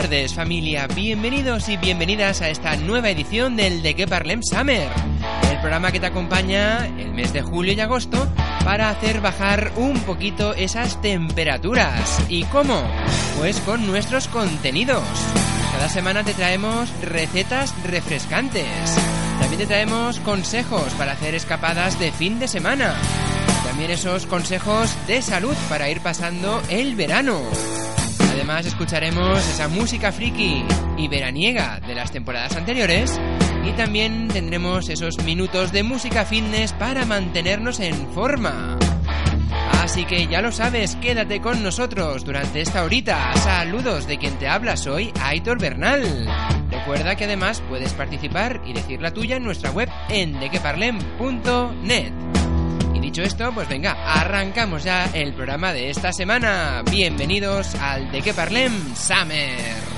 Tardes familia, bienvenidos y bienvenidas a esta nueva edición del De Que Parlem Summer, el programa que te acompaña el mes de julio y agosto para hacer bajar un poquito esas temperaturas. ¿Y cómo? Pues con nuestros contenidos. Cada semana te traemos recetas refrescantes. También te traemos consejos para hacer escapadas de fin de semana. También esos consejos de salud para ir pasando el verano. Además escucharemos esa música friki y veraniega de las temporadas anteriores y también tendremos esos minutos de música fitness para mantenernos en forma. Así que ya lo sabes, quédate con nosotros durante esta horita. Saludos de quien te habla, soy Aitor Bernal. Recuerda que además puedes participar y decir la tuya en nuestra web en dequeparlem.net dicho esto, pues venga, arrancamos ya el programa de esta semana. Bienvenidos al De Que Parlem Summer.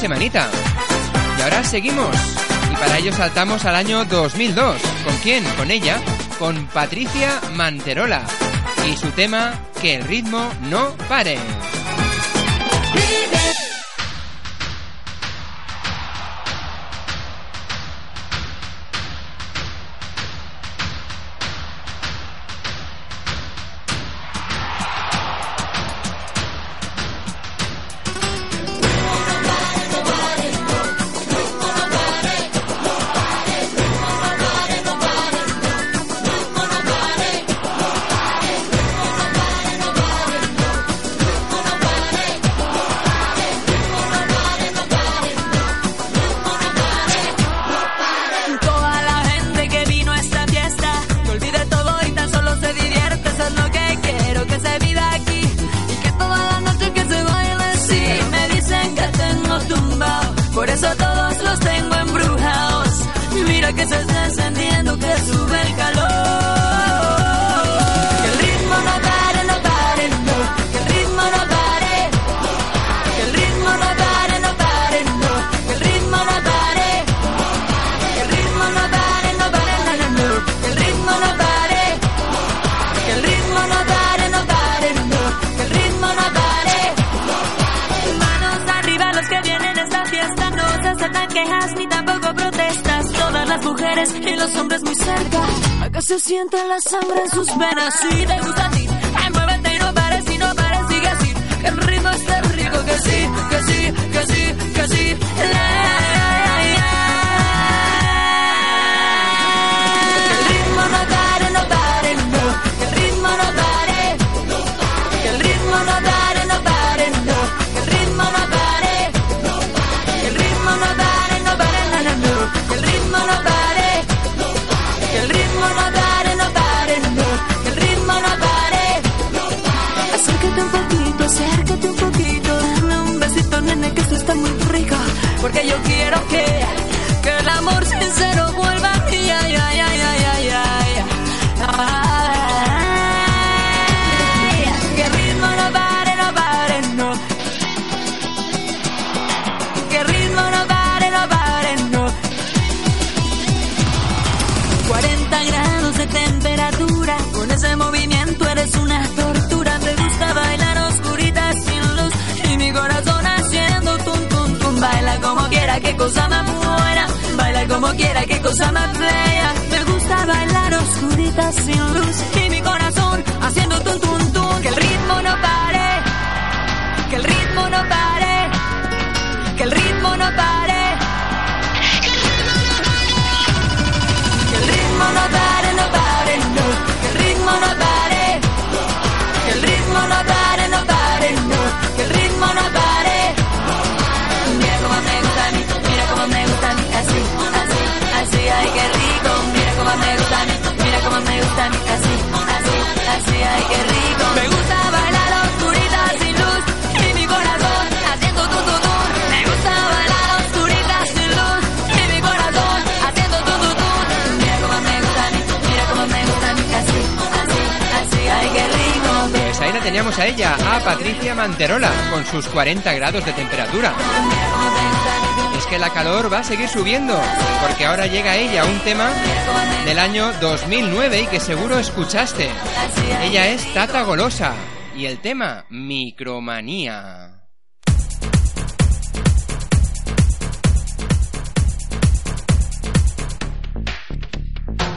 Semanita. Y ahora seguimos. Y para ello saltamos al año 2002. ¿Con quién? Con ella, con Patricia Manterola. Y su tema, Que el ritmo no pare. see that. quiera, qué cosa más buena. Bailar como quiera, qué cosa más bella. Me gusta bailar oscurita sin luz y mi corazón haciendo tum tum tum. Que el ritmo no pare, que el ritmo no pare, que el ritmo no pare. Que el ritmo no pare. A ella, a Patricia Manterola, con sus 40 grados de temperatura. Es que la calor va a seguir subiendo, porque ahora llega ella un tema del año 2009 y que seguro escuchaste. Ella es Tata Golosa y el tema Micromanía.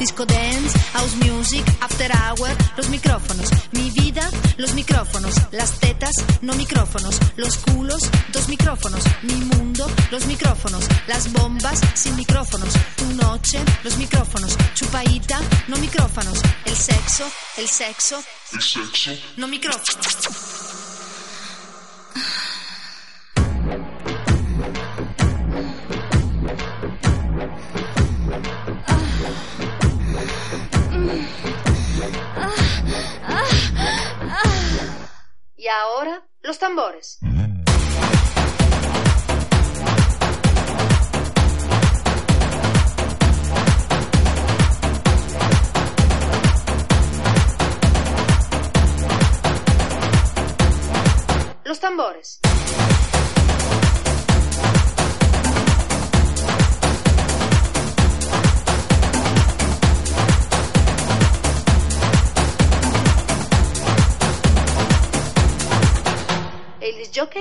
disco dance, house music, after hour, los micrófonos, mi vida, los micrófonos, las tetas, no micrófonos, los culos, dos micrófonos, mi mundo, los micrófonos, las bombas, sin micrófonos, tu noche, los micrófonos, chupaita, no micrófonos, el sexo, el sexo, el sexo, no micrófonos. Ahora, los tambores. Los tambores.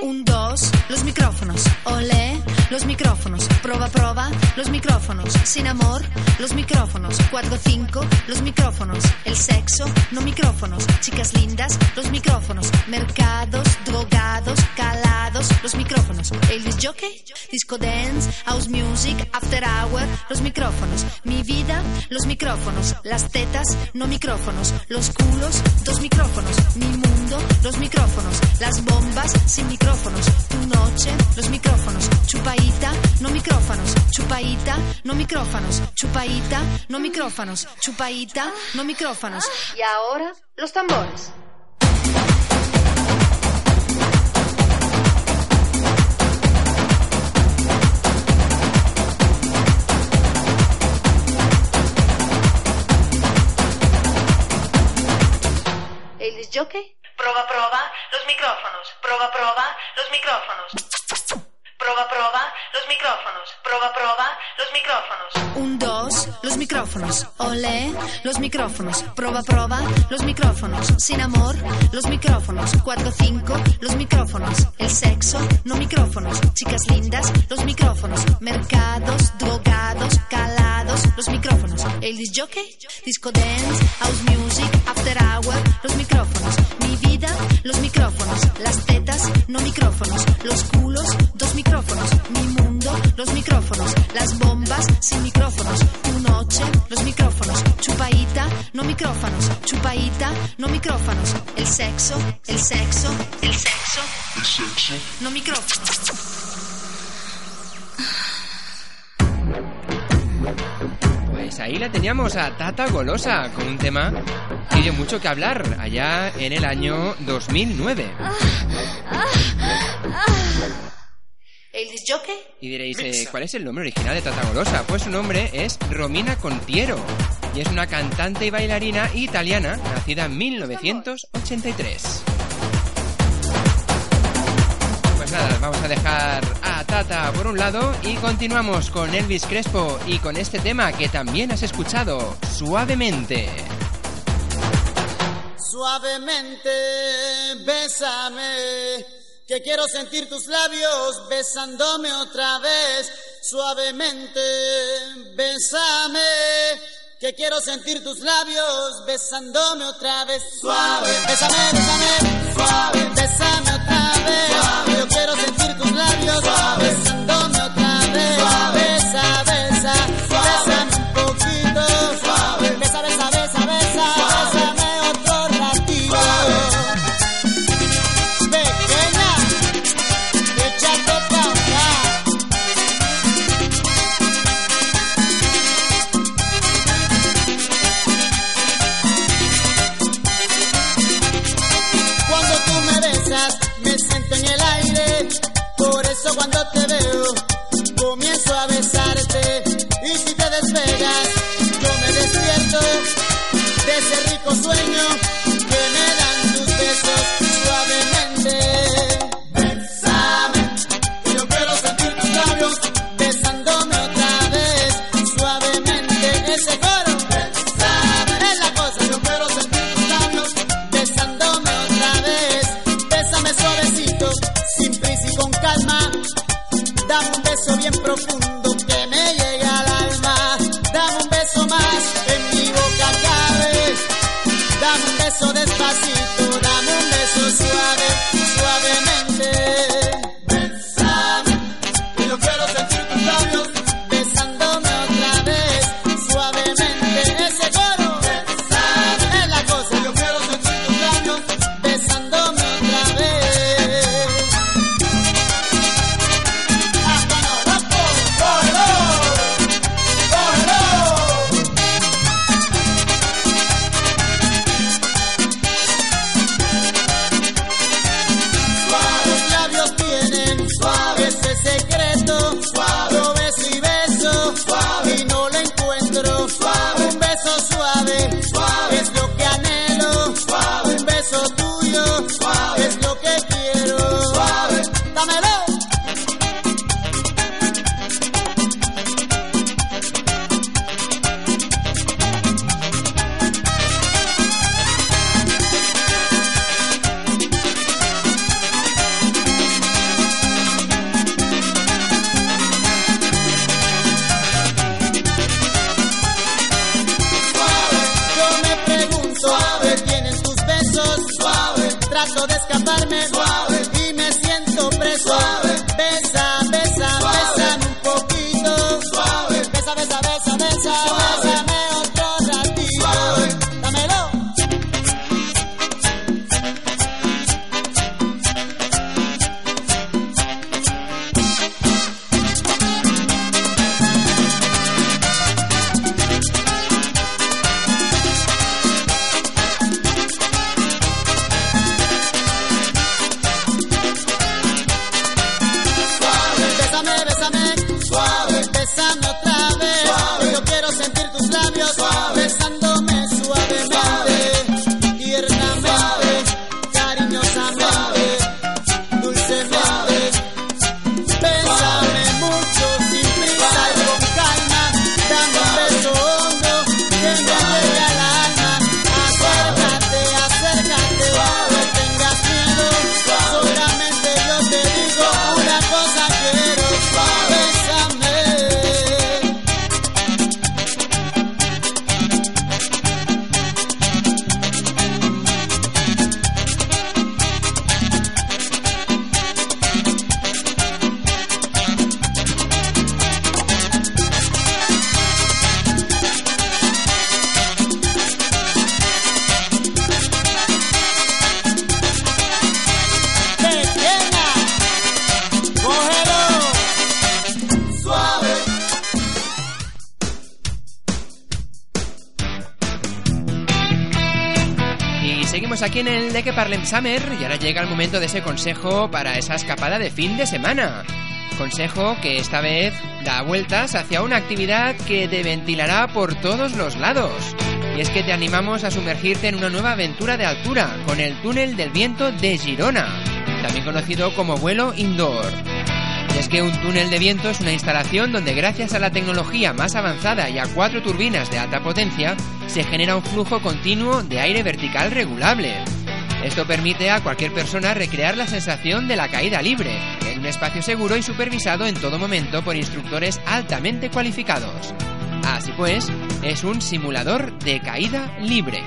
Un, dos, los micrófonos. Olé, los micrófonos. Proba, proba, los micrófonos. Sin amor, los micrófonos. Cuatro, cinco, los micrófonos. El sexo, no micrófonos. Chicas lindas, los micrófonos. Mercados, drogados, calados, los micrófonos. El jockey, disco dance, house music, after hour, los micrófonos. Mi vida, los micrófonos. Las tetas, no micrófonos. Los culos, dos micrófonos. Mi mundo, los micrófonos. Las bombas, sin micrófonos. Tu noche, los micrófonos. Chupaita, no micrófonos. Chupaita, no micrófonos. Chupaita, no micrófonos. Chupaita, no micrófonos. Y ahora, los tambores. El Proba, proba, los micrófonos. Proba, proba, los micrófonos. Proba, proba, los micrófonos. Proba, proba, los micrófonos. Un, dos, los micrófonos. Olé, los micrófonos. Proba, proba, los micrófonos. Sin amor, los micrófonos. Cuatro, cinco, los micrófonos. El sexo, no micrófonos. Chicas lindas, los micrófonos. Mercados, drogados, calados, los micrófonos. El disjockey, disco dance, house music, after hour, los micrófonos. Mi vida, los micrófonos. Las tetas, no micrófonos. Los culos, dos micrófonos. Mi mundo, los micrófonos. Las bombas, sin micrófonos. Tu noche, los micrófonos. Chupaita, no micrófonos. Chupaita, no micrófonos. El sexo, el sexo, el sexo. El sexo. No micrófonos. Pues ahí la teníamos a Tata Golosa con un tema que dio mucho que hablar allá en el año 2009. El disjockey, Y diréis, eh, ¿cuál es el nombre original de Tata Golosa? Pues su nombre es Romina Contiero y es una cantante y bailarina italiana nacida en 1983. Vamos a dejar a Tata por un lado y continuamos con Elvis Crespo y con este tema que también has escuchado, Suavemente. Suavemente, bésame, que quiero sentir tus labios besándome otra vez. Suavemente, bésame, que quiero sentir tus labios besándome otra vez. Suave, bésame, bésame, suave, bésame otra vez. Suave, yo quiero sentir tus labios besándome en el de que Parlem Summer y ahora llega el momento de ese consejo para esa escapada de fin de semana. Consejo que esta vez da vueltas hacia una actividad que te ventilará por todos los lados. Y es que te animamos a sumergirte en una nueva aventura de altura con el túnel del viento de Girona, también conocido como vuelo indoor. Y es que un túnel de viento es una instalación donde gracias a la tecnología más avanzada y a cuatro turbinas de alta potencia, se genera un flujo continuo de aire vertical regulable. Esto permite a cualquier persona recrear la sensación de la caída libre, en un espacio seguro y supervisado en todo momento por instructores altamente cualificados. Así pues, es un simulador de caída libre.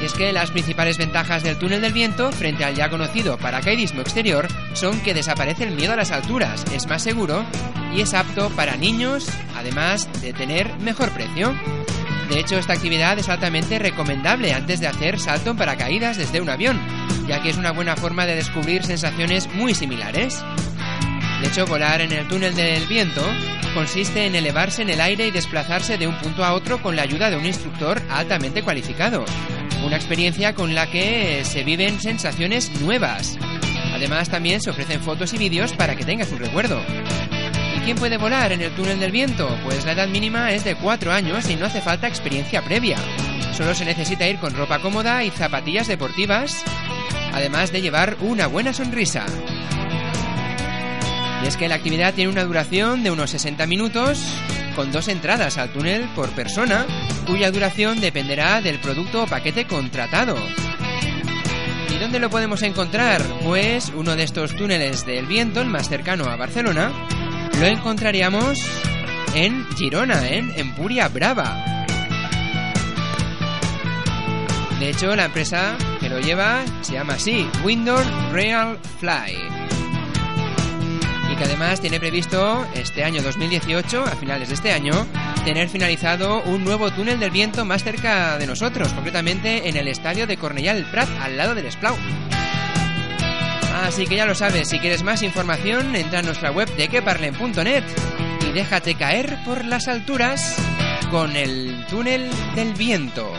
Y es que las principales ventajas del túnel del viento frente al ya conocido paracaidismo exterior son que desaparece el miedo a las alturas, es más seguro y es apto para niños, además de tener mejor precio. De hecho, esta actividad es altamente recomendable antes de hacer salto en paracaídas desde un avión, ya que es una buena forma de descubrir sensaciones muy similares. De hecho, volar en el túnel del viento consiste en elevarse en el aire y desplazarse de un punto a otro con la ayuda de un instructor altamente cualificado. Una experiencia con la que se viven sensaciones nuevas. Además, también se ofrecen fotos y vídeos para que tengas un recuerdo. ¿Y quién puede volar en el túnel del viento? Pues la edad mínima es de 4 años y no hace falta experiencia previa. Solo se necesita ir con ropa cómoda y zapatillas deportivas, además de llevar una buena sonrisa. Y es que la actividad tiene una duración de unos 60 minutos, con dos entradas al túnel por persona, cuya duración dependerá del producto o paquete contratado. ¿Y dónde lo podemos encontrar? Pues uno de estos túneles del viento, el más cercano a Barcelona, lo encontraríamos en Girona, en Empuria Brava. De hecho, la empresa que lo lleva se llama así, Windows Real Fly. Y que además tiene previsto este año 2018, a finales de este año, tener finalizado un nuevo túnel del viento más cerca de nosotros, concretamente en el estadio de Cornellà Prat, al lado del Esplau. Así que ya lo sabes, si quieres más información, entra en nuestra web de queparlen.net y déjate caer por las alturas con el túnel del viento.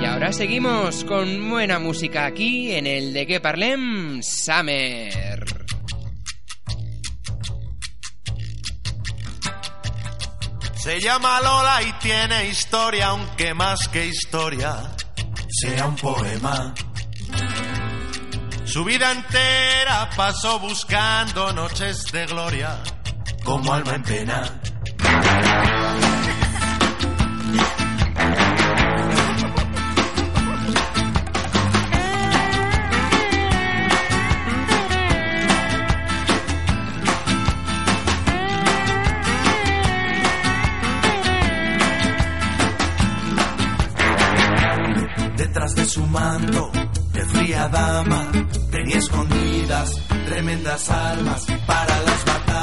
Y ahora seguimos con buena música aquí en el de que parlem Summer. Se llama Lola y tiene historia, aunque más que historia sea un poema. Su vida entera pasó buscando noches de gloria como alma en pena. Detrás de su manto tenía escondidas tremendas armas para las batallas.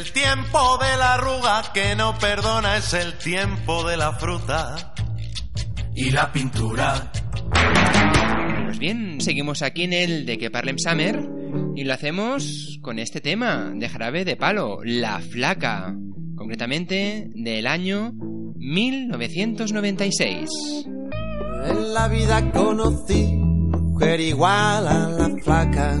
El tiempo de la arruga que no perdona es el tiempo de la fruta y la pintura. Pues bien, seguimos aquí en el de que parlem Summer y lo hacemos con este tema de jarabe de palo, La Flaca, concretamente del año 1996. En la vida conocí mujer igual a la flaca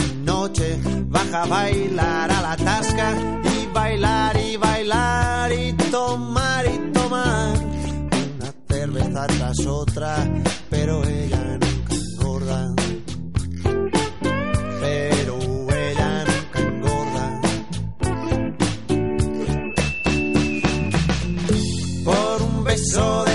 baja a bailar a la tasca y bailar y bailar y tomar y tomar una cerveza tras otra, pero ella nunca engorda. Pero ella nunca engorda. Por un beso de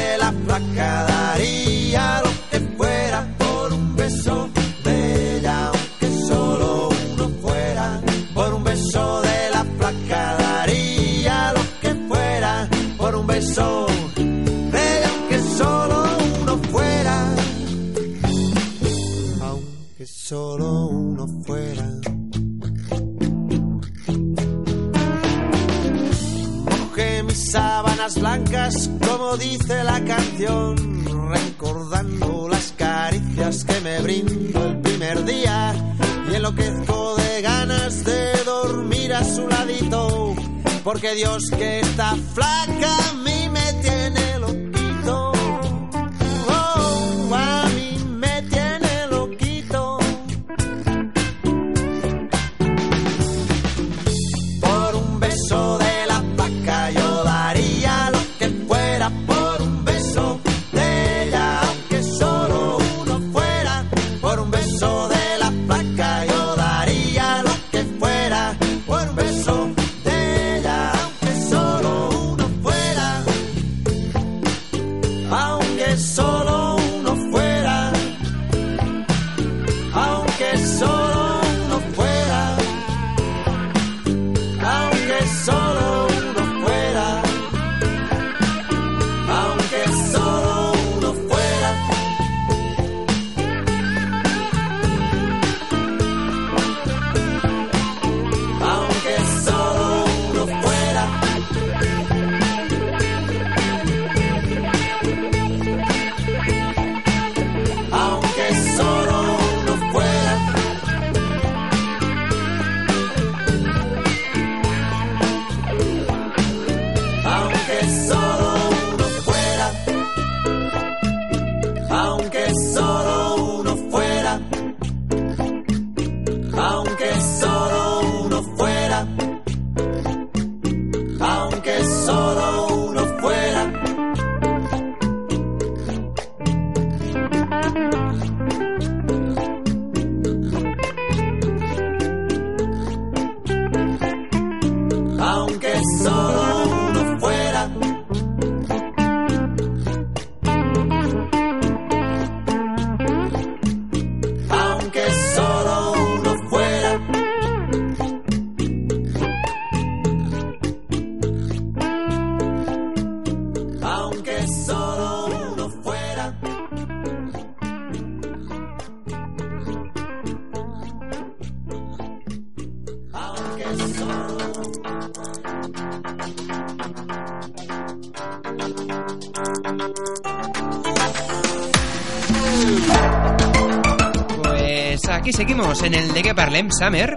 porque Dios que parlem Summer.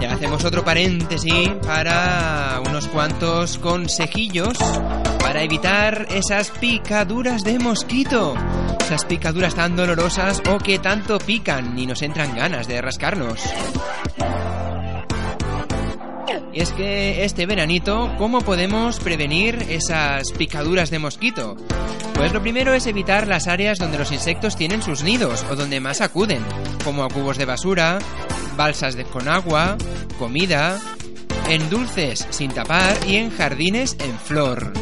Y hacemos otro paréntesis para unos cuantos consejillos para evitar esas picaduras de mosquito. Esas picaduras tan dolorosas o que tanto pican y nos entran ganas de rascarnos. Y es que este veranito, ¿cómo podemos prevenir esas picaduras de mosquito? Pues lo primero es evitar las áreas donde los insectos tienen sus nidos o donde más acuden, como a cubos de basura, balsas de con agua, comida, en dulces sin tapar y en jardines en flor.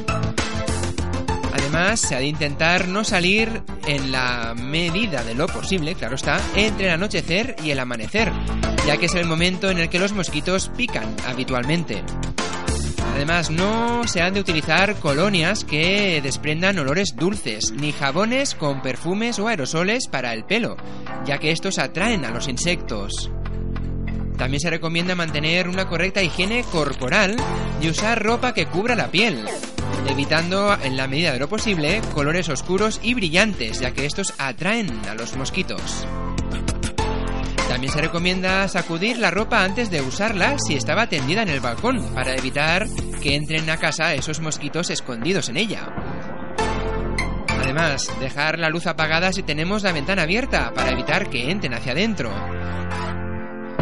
Además, se ha de intentar no salir en la medida de lo posible, claro está, entre el anochecer y el amanecer, ya que es el momento en el que los mosquitos pican habitualmente. Además, no se han de utilizar colonias que desprendan olores dulces, ni jabones con perfumes o aerosoles para el pelo, ya que estos atraen a los insectos. También se recomienda mantener una correcta higiene corporal y usar ropa que cubra la piel, evitando en la medida de lo posible colores oscuros y brillantes, ya que estos atraen a los mosquitos. También se recomienda sacudir la ropa antes de usarla si estaba tendida en el balcón, para evitar que entren a casa esos mosquitos escondidos en ella. Además, dejar la luz apagada si tenemos la ventana abierta, para evitar que entren hacia adentro.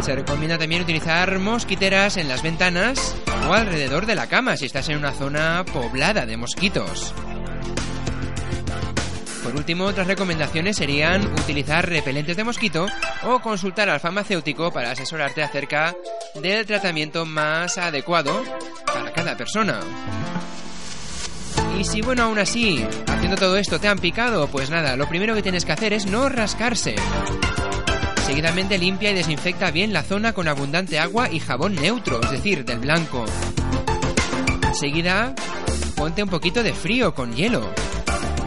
Se recomienda también utilizar mosquiteras en las ventanas o alrededor de la cama si estás en una zona poblada de mosquitos. Por último, otras recomendaciones serían utilizar repelentes de mosquito o consultar al farmacéutico para asesorarte acerca del tratamiento más adecuado para cada persona. Y si bueno, aún así, haciendo todo esto te han picado, pues nada, lo primero que tienes que hacer es no rascarse. Seguidamente limpia y desinfecta bien la zona con abundante agua y jabón neutro, es decir, del blanco. Enseguida, ponte un poquito de frío con hielo.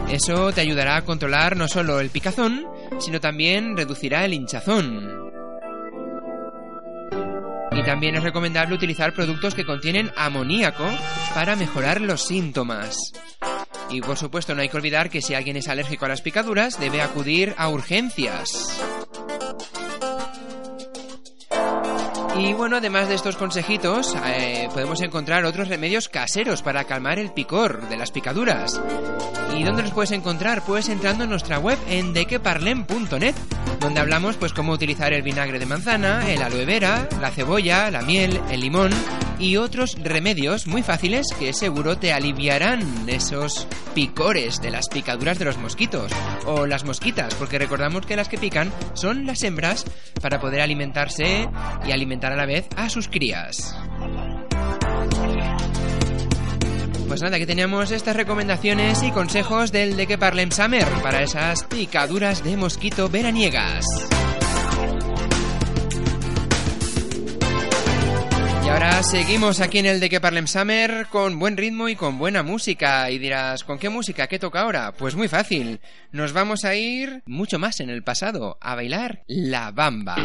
Eso te ayudará a controlar no solo el picazón, sino también reducirá el hinchazón. Y también es recomendable utilizar productos que contienen amoníaco para mejorar los síntomas. Y por supuesto no hay que olvidar que si alguien es alérgico a las picaduras debe acudir a urgencias. Y bueno, además de estos consejitos, eh, podemos encontrar otros remedios caseros para calmar el picor de las picaduras. ¿Y dónde los puedes encontrar? Pues entrando en nuestra web en dequeparlem.net, donde hablamos pues cómo utilizar el vinagre de manzana, el aloe vera, la cebolla, la miel, el limón y otros remedios muy fáciles que seguro te aliviarán esos picores de las picaduras de los mosquitos o las mosquitas, porque recordamos que las que pican son las hembras para poder alimentarse y alimentar a la vez a sus crías. Pues nada, que teníamos estas recomendaciones y consejos del de que Parlem Summer para esas picaduras de mosquito veraniegas. Ahora seguimos aquí en el de que Parlem Summer con buen ritmo y con buena música. Y dirás, ¿con qué música? ¿Qué toca ahora? Pues muy fácil. Nos vamos a ir mucho más en el pasado, a bailar la bamba.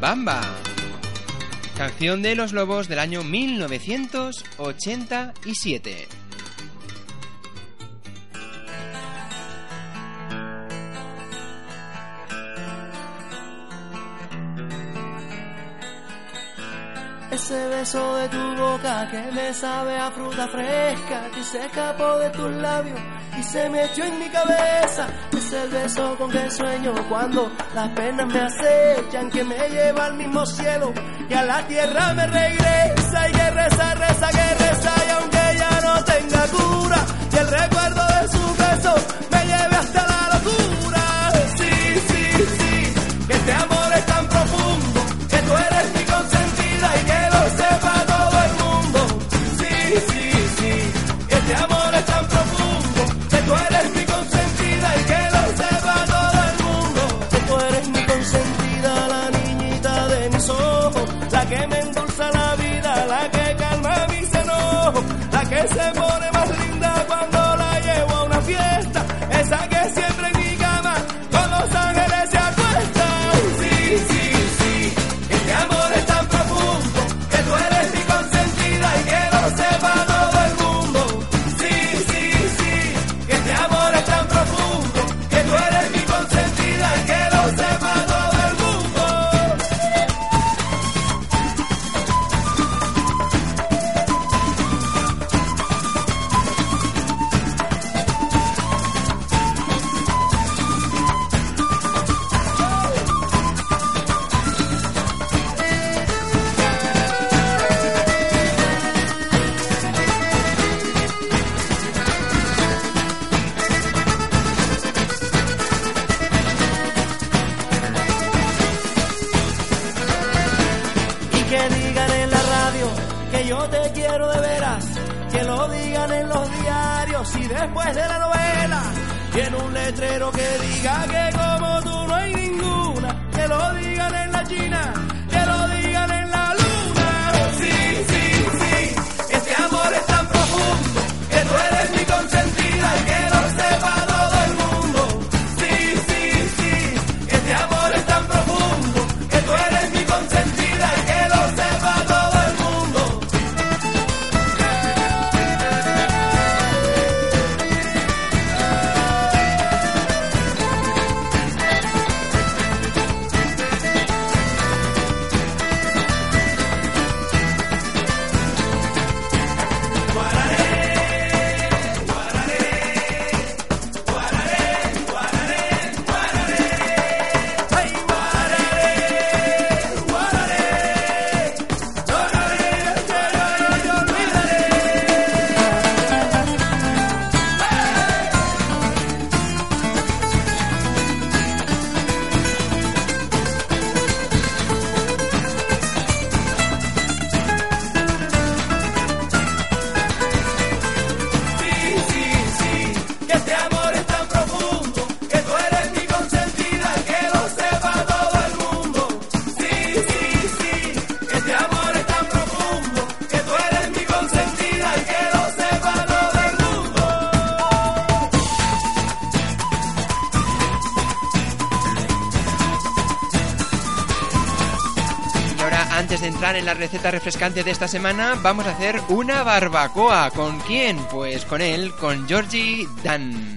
Bamba, canción de Los Lobos del año 1987. Ese beso de tu boca que me sabe a fruta fresca que se escapó de tus labios y se metió en mi cabeza. Es el beso con que sueño cuando las penas me acechan, que me lleva al mismo cielo y a la tierra me regresa. Y que reza, reza, que reza, y aunque ya no tenga cura, y el recuerdo de su beso me lleve hasta Tiene un letrero que diga que como tú no hay ninguna, que lo digan en la China. la receta refrescante de esta semana vamos a hacer una barbacoa. ¿Con quién? Pues con él, con Georgie Dan.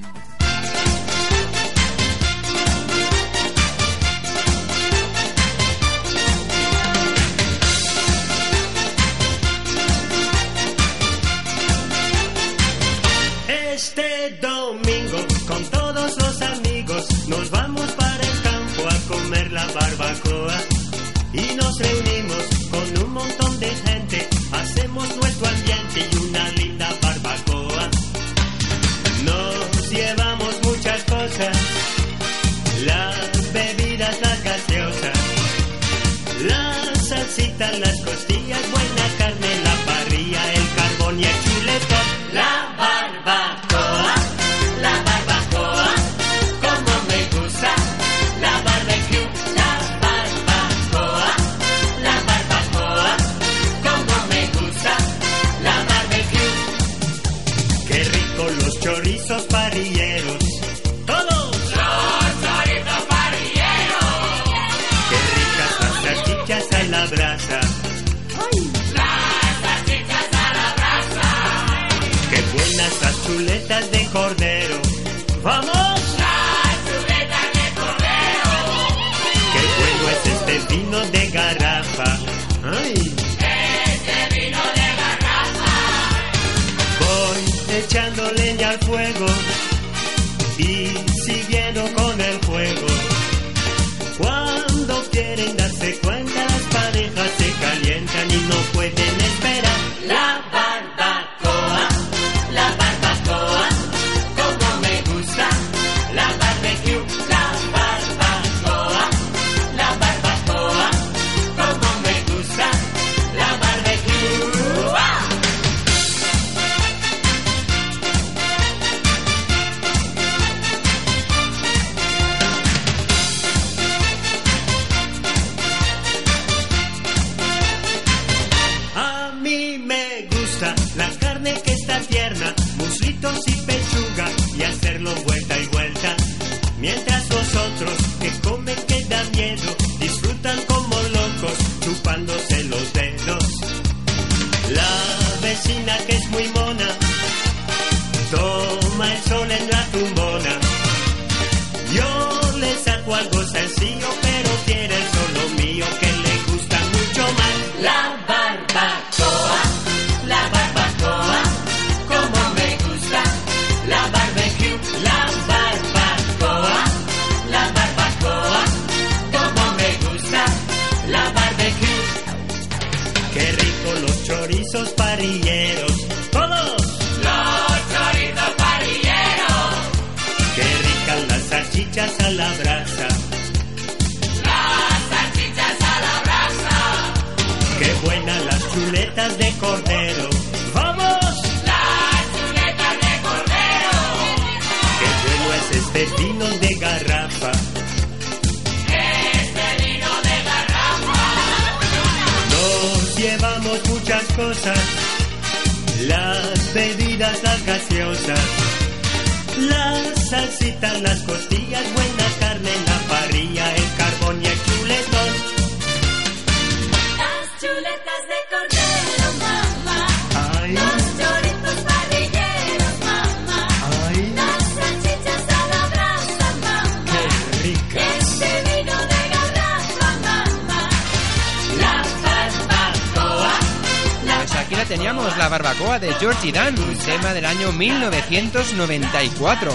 Aquí la teníamos, la barbacoa de Georgie Dan, tema del año 1994.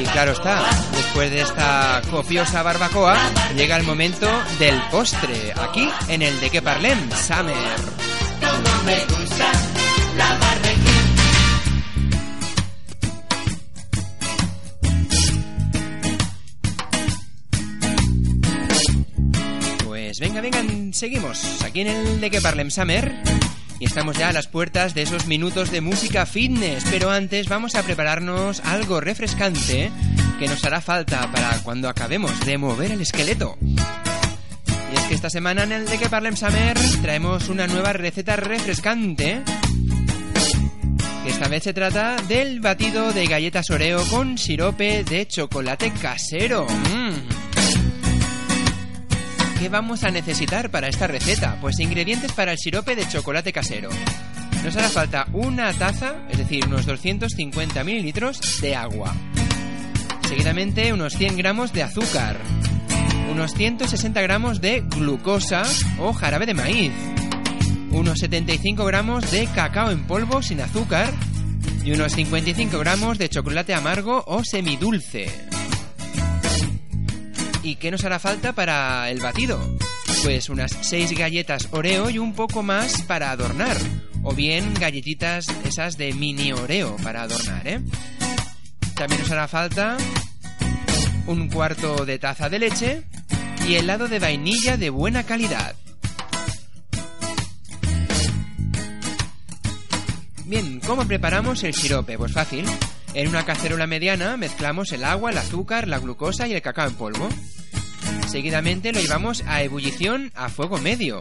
Y claro está, después de esta copiosa barbacoa, llega el momento del postre, aquí en el de que parlem, Summer. Barbecue. Pues venga, venga, seguimos aquí en el de que parlem Summer. Y estamos ya a las puertas de esos minutos de música fitness, pero antes vamos a prepararnos algo refrescante que nos hará falta para cuando acabemos de mover el esqueleto. Y es que esta semana en el de que traemos una nueva receta refrescante. Que esta vez se trata del batido de galletas Oreo con sirope de chocolate casero. ¡Mmm! ¿Qué vamos a necesitar para esta receta? Pues ingredientes para el sirope de chocolate casero. Nos hará falta una taza, es decir, unos 250 mililitros de agua. Seguidamente unos 100 gramos de azúcar. Unos 160 gramos de glucosa o jarabe de maíz. Unos 75 gramos de cacao en polvo sin azúcar. Y unos 55 gramos de chocolate amargo o semidulce. ¿Y qué nos hará falta para el batido? Pues unas 6 galletas Oreo y un poco más para adornar. O bien galletitas esas de mini Oreo para adornar, ¿eh? También nos hará falta un cuarto de taza de leche y helado de vainilla de buena calidad. Bien, ¿cómo preparamos el sirope? Pues fácil. En una cacerola mediana mezclamos el agua, el azúcar, la glucosa y el cacao en polvo. Seguidamente lo llevamos a ebullición a fuego medio.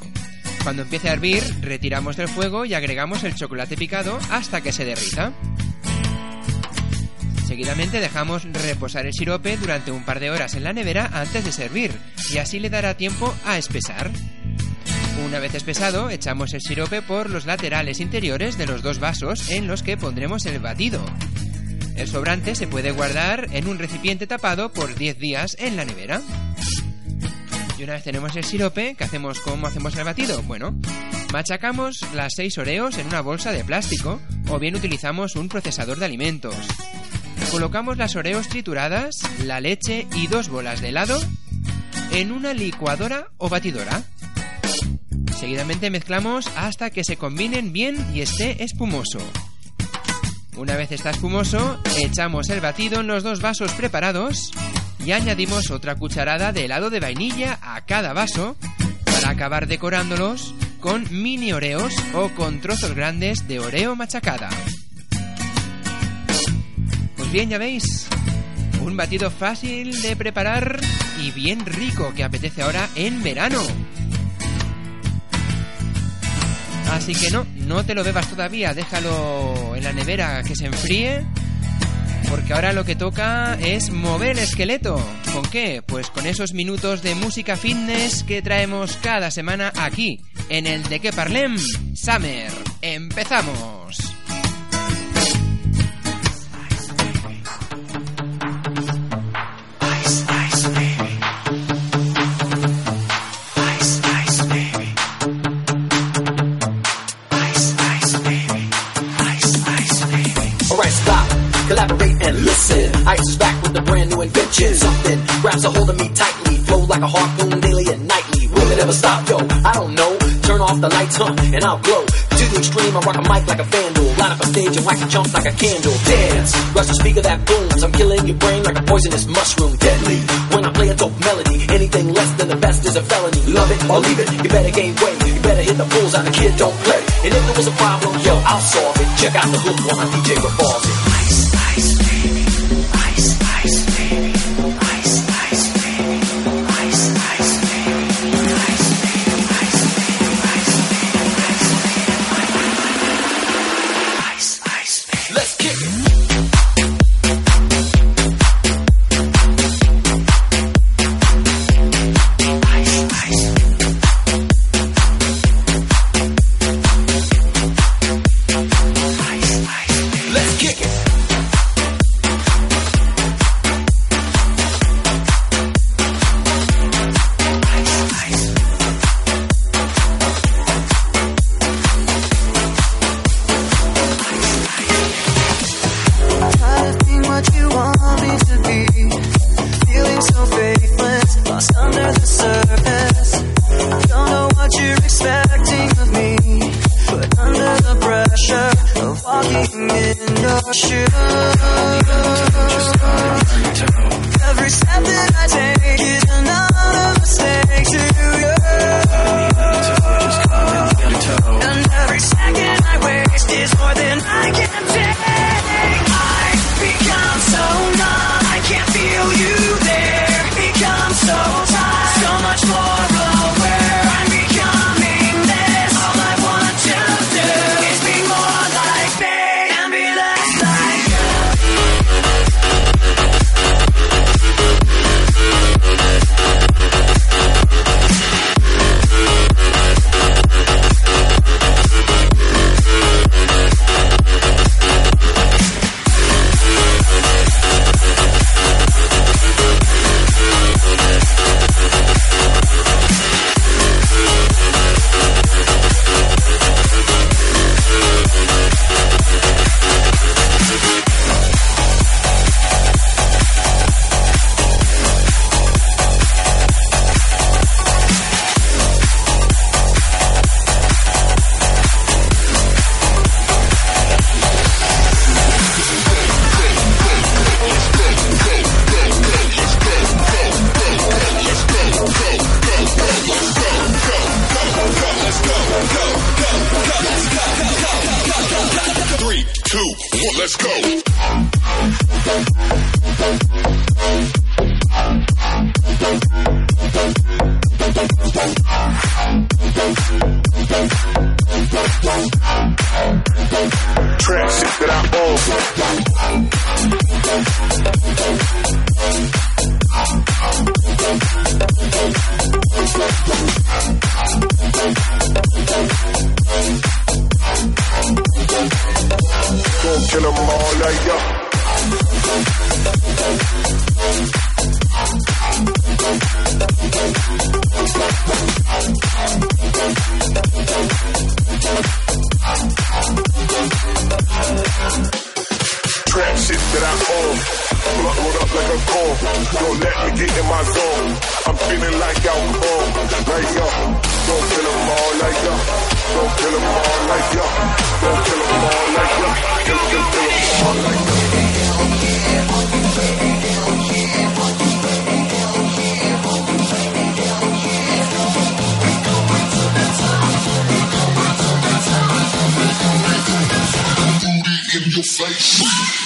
Cuando empiece a hervir, retiramos del fuego y agregamos el chocolate picado hasta que se derrita. Seguidamente dejamos reposar el sirope durante un par de horas en la nevera antes de servir y así le dará tiempo a espesar. Una vez espesado, echamos el sirope por los laterales interiores de los dos vasos en los que pondremos el batido. El sobrante se puede guardar en un recipiente tapado por 10 días en la nevera. Y una vez tenemos el sirope, ¿qué hacemos? ¿Cómo hacemos el batido? Bueno, machacamos las 6 oreos en una bolsa de plástico o bien utilizamos un procesador de alimentos. Colocamos las oreos trituradas, la leche y dos bolas de helado en una licuadora o batidora. Seguidamente mezclamos hasta que se combinen bien y esté espumoso. Una vez está espumoso, echamos el batido en los dos vasos preparados y añadimos otra cucharada de helado de vainilla a cada vaso para acabar decorándolos con mini oreos o con trozos grandes de oreo machacada. Pues bien, ya veis, un batido fácil de preparar y bien rico que apetece ahora en verano. Así que no, no te lo bebas todavía, déjalo en la nevera que se enfríe. Porque ahora lo que toca es mover el esqueleto. ¿Con qué? Pues con esos minutos de música fitness que traemos cada semana aquí, en el De Que Parlem Summer. ¡Empezamos! Ice is back with a brand new invention. Something grabs a hold of me tightly, flow like a harpoon daily and nightly. Will it ever stop, yo? I don't know. Turn off the lights, huh, and I'll glow. To the extreme, I rock a mic like a vandal. Light up a stage and wax a chump like a candle. Dance, rush the speaker that booms. I'm killing your brain like a poisonous mushroom. Deadly, when I play a dope melody. Anything less than the best is a felony. Love it or leave it, you better gain weight. You better hit the bulls out, the kid don't play. And if there was a problem, yo, I'll solve it. Check out the hook while my DJ revolves it. Ice, Transit that I own, blood rolled up like a cone. Don't let me get in my zone. I'm feeling like I'm like yo. Don't kill 'em all, like yo. Don't kill 'em all, like yo. Don't kill 'em all, like yo. Kill, kill, kill 'em all, like yo. your face.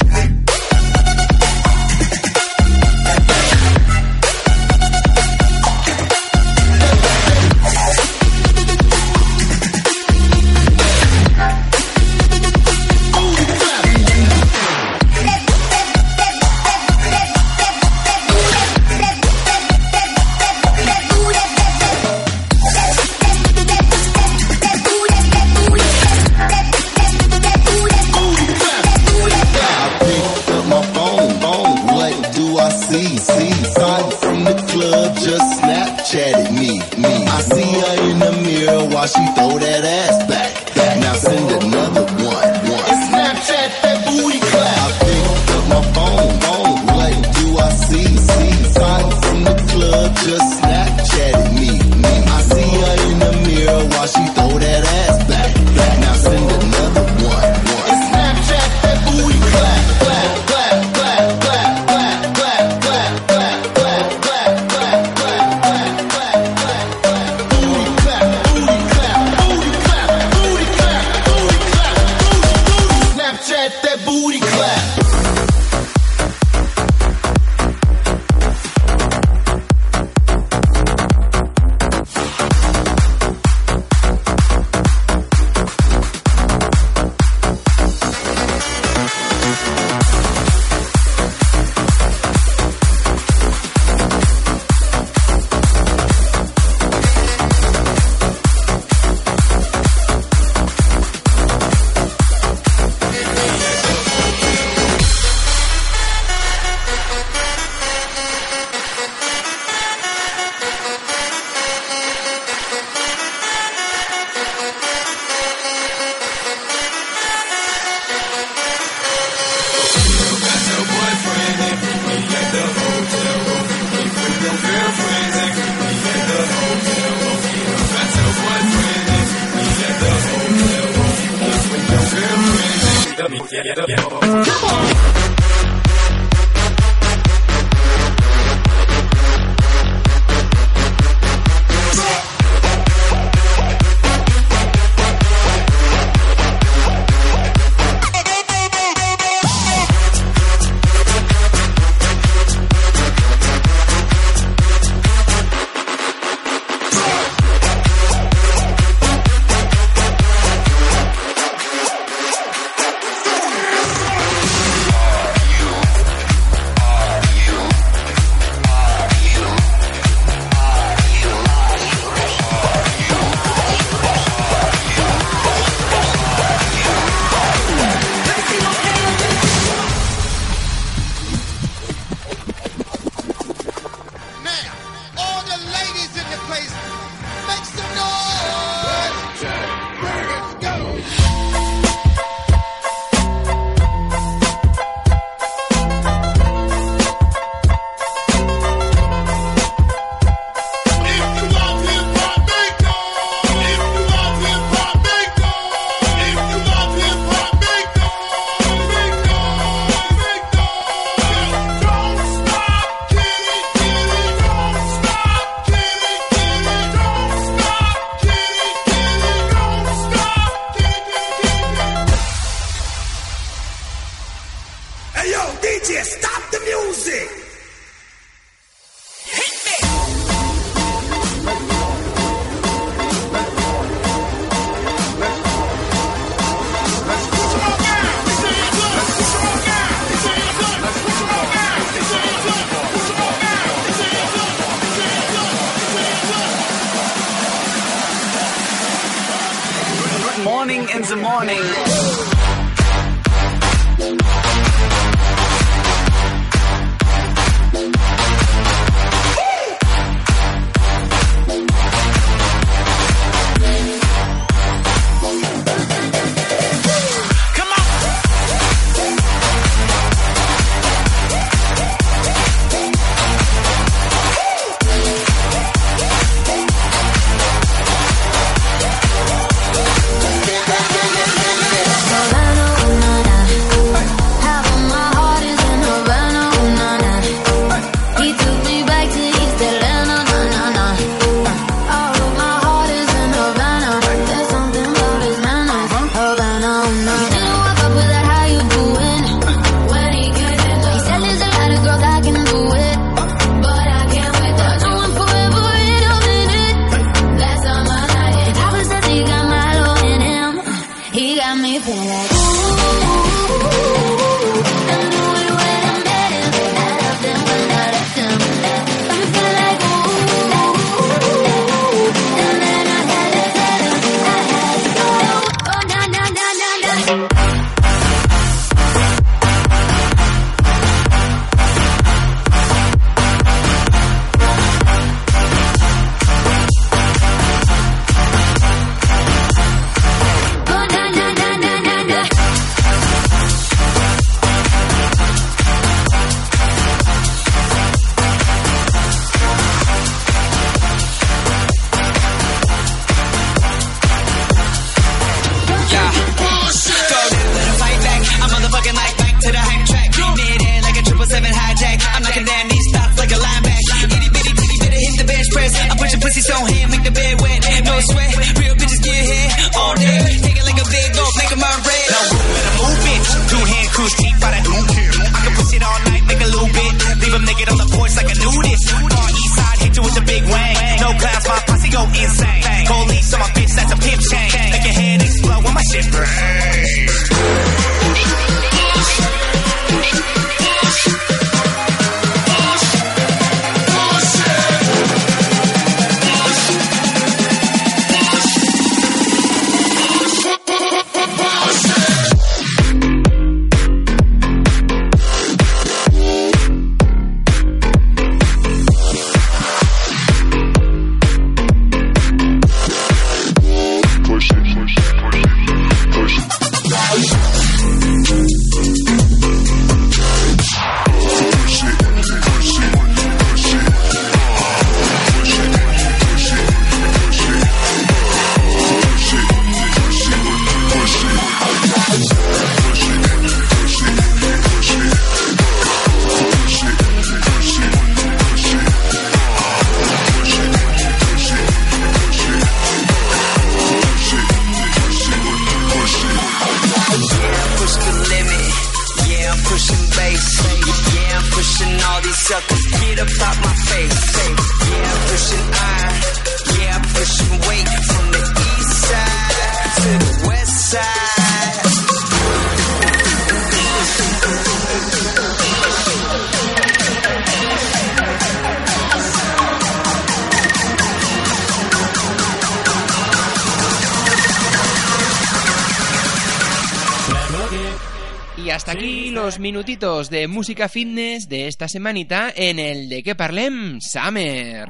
Minutitos de música fitness de esta semanita en el de que parlem Summer.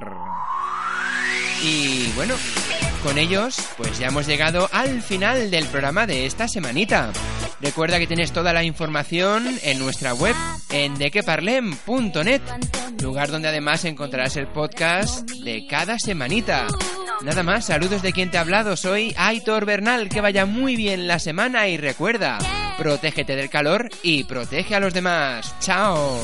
Y bueno, con ellos pues ya hemos llegado al final del programa de esta semanita. Recuerda que tienes toda la información en nuestra web en dequeparlem.net, lugar donde además encontrarás el podcast de cada semanita. Nada más, saludos de quien te ha hablado, soy Aitor Bernal, que vaya muy bien la semana y recuerda, protégete del calor y protege a los demás. ¡Chao!